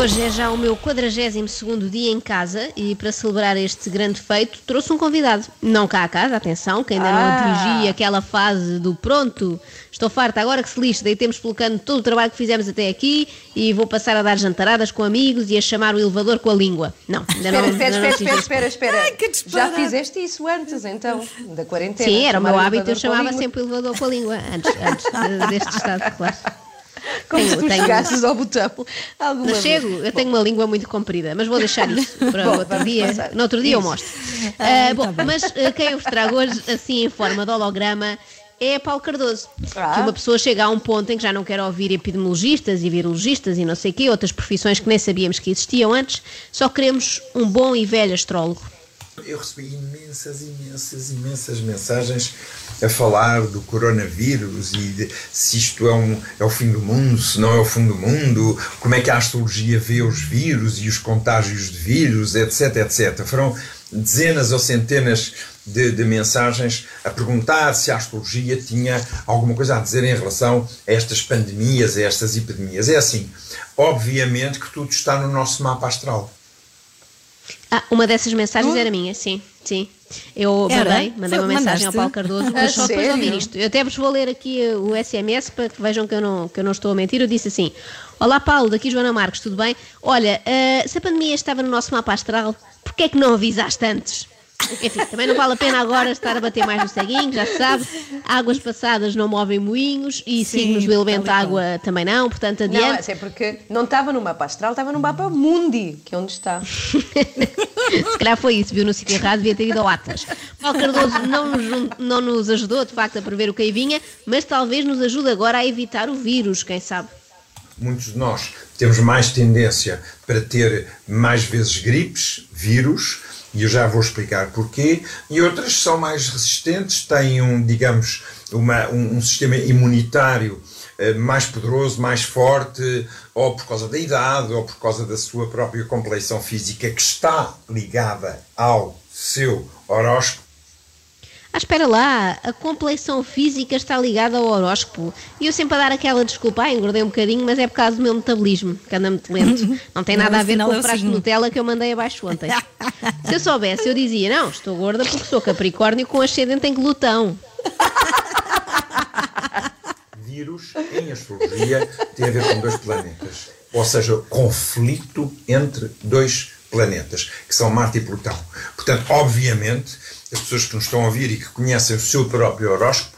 Hoje é já o meu 42 dia em casa e para celebrar este grande feito trouxe um convidado. Não cá a casa, atenção, que ainda Ah. não atingi aquela fase do pronto. Estou farta, agora que se lixe, deitemos pelo cano todo o trabalho que fizemos até aqui e vou passar a dar jantaradas com amigos e a chamar o elevador com a língua. Não, ainda não. Espera, espera, ainda não espera, atingi espera, espera, espera. que disparate. Já fizeste isso antes, então, da quarentena? Sim, era o meu hábito, eu chamava sempre o elevador com a língua, antes, antes de- deste estado, claro. Como Tenho- tu tenho- chegasses ao botão. Alguma vez. chego, eu tenho uma língua muito comprida, mas vou deixar isso para Bom, outro dia. passar. No outro dia eu Isso. mostro. Ah, Ah, bom, tá mas ah, quem eu vos trago hoje, assim em forma de holograma, é Paulo Cardoso. Ah. Que uma pessoa chega a um ponto em que já não quer ouvir epidemiologistas e virologistas e não sei o quê, outras profissões que nem sabíamos que existiam antes, só queremos um bom e velho astrólogo. Eu recebi imensas, imensas, imensas mensagens a falar do coronavírus e de se isto é, um, é o fim do mundo, se não é o fim do mundo, como é que a astrologia vê os vírus e os contágios de vírus, etc, etc. Foram dezenas ou centenas de, de mensagens a perguntar se a astrologia tinha alguma coisa a dizer em relação a estas pandemias, a estas epidemias. É assim, obviamente que tudo está no nosso mapa astral. Ah, uma dessas mensagens era minha, sim, sim. Eu Era? mandei, mandei uma mensagem ao mandaste? Paulo Cardoso, mas só depois de ouvir isto. Eu até vos vou ler aqui eh, o SMS para que vejam que eu não, que eu não estou a mentir. Eu disse assim: Olá Paulo, daqui Joana Marques, tudo bem? Olha, eh, se a pandemia estava no nosso mapa astral, porquê é que não avisaste antes? Enfim, também não vale a pena agora estar a bater mais no ceguinho, já se sabe. Águas passadas não movem moinhos e Sim, signos do elemento água também não, portanto Não, adiante. até porque não estava no mapa astral, estava no mapa mundi, que é onde está. Se calhar foi isso, viu no sítio errado, devia ter ido ao Atlas. Paulo Cardoso não nos, não nos ajudou, de facto, a prever o que aí vinha, mas talvez nos ajude agora a evitar o vírus, quem sabe. muitos de nós temos mais tendência para ter mais vezes gripes, vírus, e eu já vou explicar porquê, e outras são mais resistentes, têm um, digamos, uma, um, um sistema imunitário eh, mais poderoso, mais forte, ou por causa da idade, ou por causa da sua própria compleição física, que está ligada ao seu horóscopo. Ah, espera lá, a compleição física está ligada ao horóscopo. E eu sempre a dar aquela desculpa, ah, engordei um bocadinho, mas é por causa do meu metabolismo, que anda muito lento. Não tem Não, nada a ver com é o frasco de. Nutella que eu mandei abaixo ontem. Se eu soubesse, eu dizia, não, estou gorda porque sou capricórnio com ascendente em glutão. Vírus, em astrologia, tem a ver com dois planetas. Ou seja, conflito entre dois planetas, que são Marte e Plutão. Portanto, obviamente, as pessoas que nos estão a ouvir e que conhecem o seu próprio horóscopo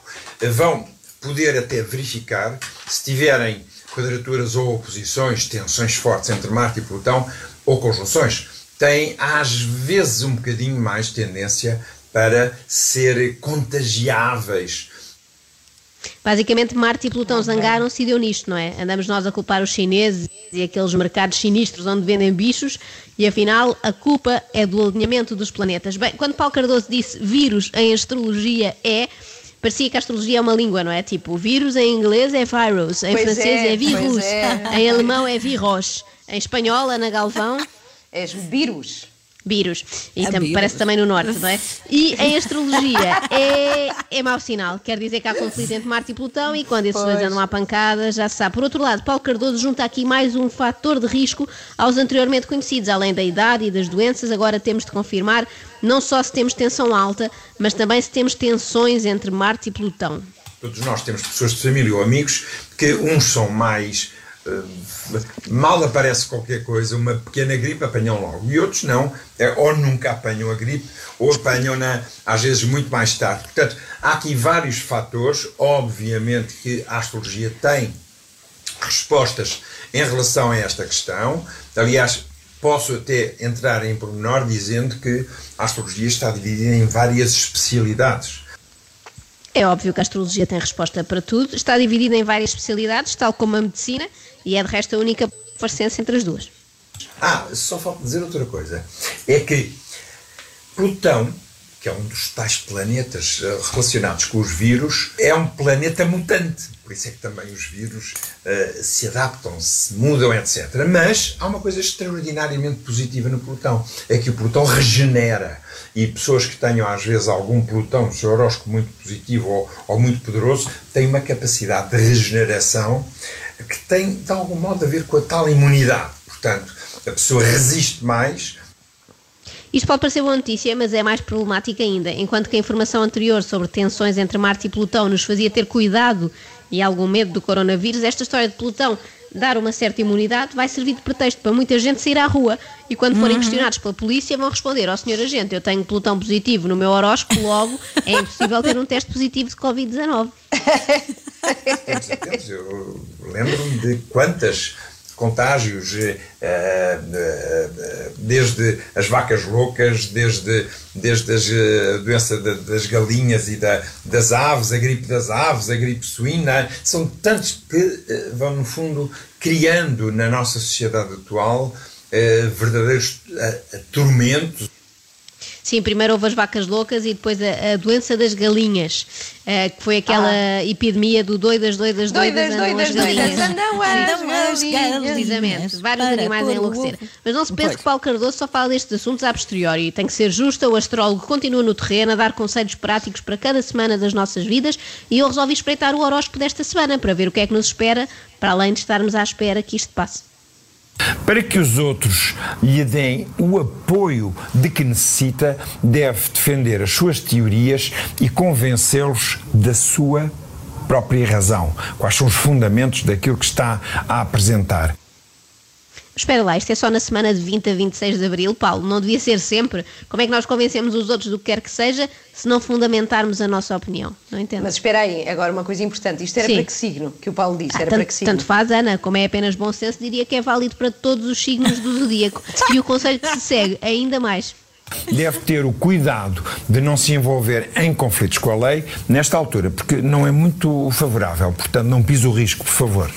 vão poder até verificar se tiverem quadraturas ou oposições, tensões fortes entre Marte e Plutão, ou conjunções, têm às vezes um bocadinho mais tendência para ser contagiáveis Basicamente, Marte e Plutão zangaram-se e deu nisto, não é? Andamos nós a culpar os chineses e aqueles mercados sinistros onde vendem bichos e afinal a culpa é do alinhamento dos planetas. Bem, quando Paulo Cardoso disse vírus em astrologia é. Parecia que a astrologia é uma língua, não é? Tipo, vírus em inglês é virus, em Pois francês é, é, é. em alemão é virus, em espanhol, Ana Galvão, És vírus. Vírus. E tam- vírus. parece também no norte, não é? E em astrologia é, é mau sinal. Quer dizer que há conflito entre Marte e Plutão e quando esses dois Pois. andam à pancada, já se sabe. Por outro lado, Paulo Cardoso junta aqui mais um fator de risco aos anteriormente conhecidos. Além da idade e das doenças, agora temos de confirmar não só se temos tensão alta, mas também se temos tensões entre Marte e Plutão. Todos nós temos pessoas de família ou amigos que uns são mais. Mal aparece qualquer coisa, uma pequena gripe, apanham logo. E outros não, eh, ou nunca apanham a gripe, ou apanham-na às vezes muito mais tarde. Portanto, há aqui vários fatores. Obviamente que a astrologia tem respostas em relação a esta questão. Aliás, posso até entrar em pormenor dizendo que a astrologia está dividida em várias especialidades. É óbvio que a astrologia tem resposta para tudo, está dividida em várias especialidades, tal como a medicina, e é de resto a única parecência entre as duas. Ah, só falta dizer outra coisa. É que Plutão que é um dos tais planetas uh, relacionados com os vírus, é um planeta mutante. Por isso é que também os vírus uh, se adaptam, se mudam, etc. Mas há uma coisa extraordinariamente positiva no Plutão: é que o Plutão regenera. E pessoas que tenham, às vezes, algum Plutão no seu horóscopo muito positivo ou, ou muito poderoso têm uma capacidade de regeneração que tem, de algum modo, a ver com a tal imunidade. Portanto, a pessoa resiste mais isto pode parecer boa notícia, mas é mais problemática ainda. Enquanto que a informação anterior sobre tensões entre Marte e Plutão nos fazia ter cuidado e algum medo do coronavírus, esta história de Plutão dar uma certa imunidade vai servir de pretexto para muita gente sair à rua e quando forem uhum. questionados pela polícia vão responder ao oh, senhor agente, eu tenho Plutão positivo no meu horóscopo, logo é impossível ter um teste positivo de Covid-19. Eu lembro-me de quantas contágios, eh, eh, eh, desde as vacas loucas, desde, desde a doença das galinhas e da, das aves, a gripe das aves, a gripe suína, são tantos que vão, no fundo, criando na nossa sociedade atual verdadeiros tormentos. Sim, primeiro houve as vacas loucas e depois a, a doença das galinhas, uh, que foi aquela ah. epidemia do doidas, doidas, doidas, doidas, doidas, doidas, doidas andam as galinhas. Precisamente, vários animais a enlouquecer. Mas não se pense que Paulo Cardoso só fala destes assuntos a posteriori. Tem que ser justa, o astrólogo continua no terreno a dar conselhos práticos para cada semana das nossas vidas e eu resolvi espreitar o horóscopo desta semana para ver o que é que nos espera, para além de estarmos à espera que isto passe. Para que os outros lhe deem o apoio de que necessita, deve defender as suas teorias e convencê-los da sua própria razão. Quais são os fundamentos daquilo que está a apresentar? Espera lá, isto é só na semana de 20 a 26 de Abril, Paulo, não devia ser sempre. Como é que nós convencemos os outros do que quer que seja se não fundamentarmos a nossa opinião? Não entendo. Mas espera aí, agora uma coisa importante, isto era Sim. para que signo, que o Paulo disse, ah, era tanto, para que signo? Tanto faz, Ana, como é apenas bom senso, diria que é válido para todos os signos do zodíaco. e o conselho que se segue, ainda mais. Deve ter o cuidado de não se envolver em conflitos com a lei nesta altura, porque não é muito favorável. Portanto, não pise o risco, por favor.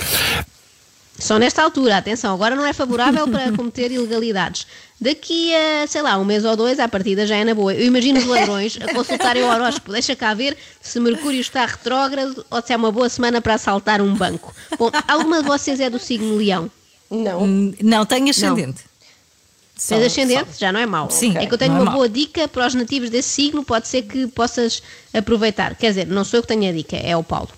Só nesta altura, atenção, agora não é favorável para cometer ilegalidades. Daqui a, sei lá, um mês ou dois, a partida já é na boa. Eu imagino os ladrões a consultarem o horóscopo. Deixa cá ver se Mercúrio está retrógrado ou se é uma boa semana para assaltar um banco. Bom, alguma de vocês é do signo Leão? Não. Hum, não, tenho ascendente. Tens ascendente? Só. Já não é mau. Sim. É que eu tenho é uma é boa dica para os nativos desse signo, pode ser que possas aproveitar. Quer dizer, não sou eu que tenho a dica, é o Paulo.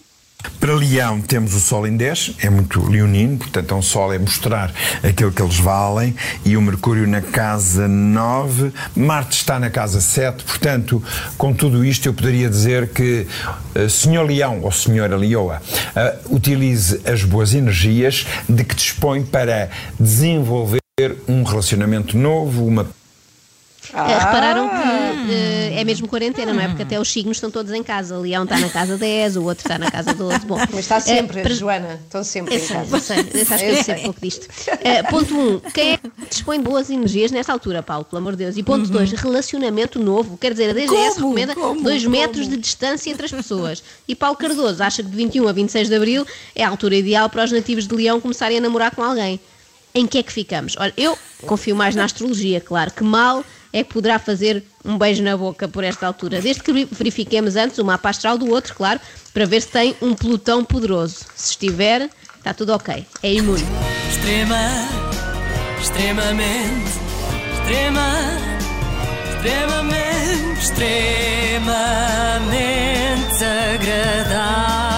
Para Leão temos o Sol em 10, é muito leonino, portanto é um Sol é mostrar aquilo que eles valem, e o Mercúrio na casa 9, Marte está na casa 7, portanto, com tudo isto eu poderia dizer que uh, Senhor Leão ou Senhora Leoa uh, utilize as boas energias de que dispõe para desenvolver um relacionamento novo, uma ah. Repararam que uh, é mesmo quarentena, não é? Porque até os signos estão todos em casa. O leão está na casa 10, o outro está na casa 12. Bom, Mas está sempre, uh, para... Joana, estão sempre eu em sei, casa. Eu sei, eu acho que eu sei pouco disto. Uh, ponto 1. Um, quem é que dispõe de boas energias nesta altura, Paulo, pelo amor de Deus? E ponto 2. Uhum. Relacionamento novo. Quer dizer, a DGS como? recomenda 2 metros de distância entre as pessoas. E Paulo Cardoso acha que de 21 a 26 de abril é a altura ideal para os nativos de Leão começarem a namorar com alguém. Em que é que ficamos? Olha, eu confio mais na astrologia, claro, que mal é que poderá fazer um beijo na boca por esta altura. Desde que verifiquemos antes o mapa astral do outro, claro, para ver se tem um Plutão poderoso. Se estiver, está tudo ok. É imune. Extrema, extremamente, extrema, extremamente, extremamente agradável.